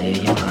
There.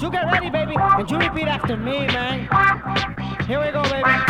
You get ready, baby, and you repeat after me, man. Here we go, baby.